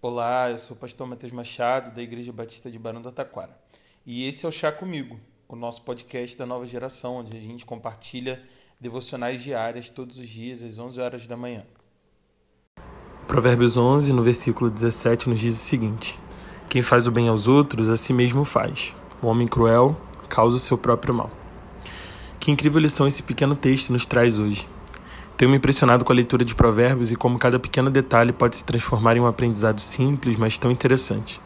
Olá, eu sou o pastor Matheus Machado, da Igreja Batista de Barão do Taquara. E esse é o Chá Comigo, o nosso podcast da nova geração, onde a gente compartilha devocionais diárias todos os dias, às 11 horas da manhã. Provérbios 11, no versículo 17, nos diz o seguinte: Quem faz o bem aos outros, a si mesmo faz. O homem cruel causa o seu próprio mal. Que incrível lição esse pequeno texto nos traz hoje. Tenho me impressionado com a leitura de Provérbios e como cada pequeno detalhe pode se transformar em um aprendizado simples, mas tão interessante.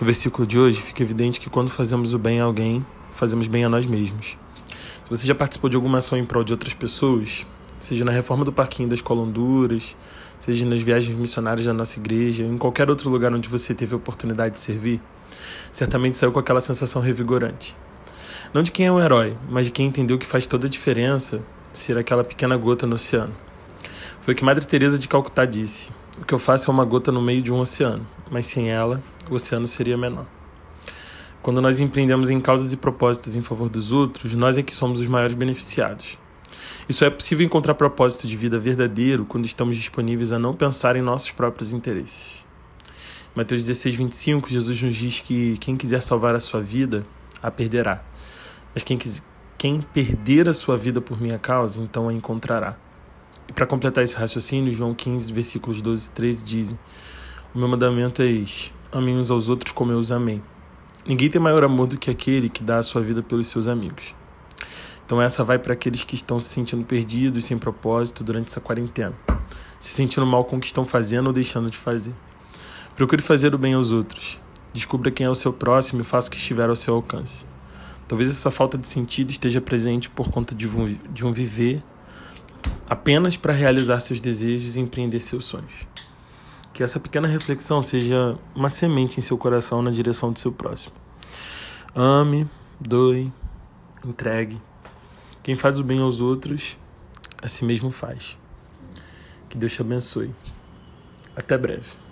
No versículo de hoje, fica evidente que quando fazemos o bem a alguém, fazemos bem a nós mesmos. Se você já participou de alguma ação em prol de outras pessoas, seja na reforma do parquinho das Colonduras, seja nas viagens missionárias da nossa igreja, ou em qualquer outro lugar onde você teve a oportunidade de servir, certamente saiu com aquela sensação revigorante. Não de quem é o herói, mas de quem entendeu que faz toda a diferença ser aquela pequena gota no oceano. Foi o que Madre Teresa de Calcutá disse: "O que eu faço é uma gota no meio de um oceano, mas sem ela, o oceano seria menor." Quando nós empreendemos em causas e propósitos em favor dos outros, nós é que somos os maiores beneficiados. Isso é possível encontrar propósito de vida verdadeiro quando estamos disponíveis a não pensar em nossos próprios interesses. Em Mateus 16, 25, Jesus nos diz que quem quiser salvar a sua vida, a perderá. Mas quem, quem perder a sua vida por minha causa, então a encontrará. E para completar esse raciocínio, João 15, versículos 12 e 13 dizem: O meu mandamento é este: amem uns aos outros como eu os amei. Ninguém tem maior amor do que aquele que dá a sua vida pelos seus amigos. Então essa vai para aqueles que estão se sentindo perdidos, sem propósito durante essa quarentena, se sentindo mal com o que estão fazendo ou deixando de fazer. Procure fazer o bem aos outros. Descubra quem é o seu próximo e faça o que estiver ao seu alcance. Talvez essa falta de sentido esteja presente por conta de um, de um viver apenas para realizar seus desejos e empreender seus sonhos. Que essa pequena reflexão seja uma semente em seu coração na direção do seu próximo. Ame, doe, entregue. Quem faz o bem aos outros, a si mesmo faz. Que Deus te abençoe. Até breve.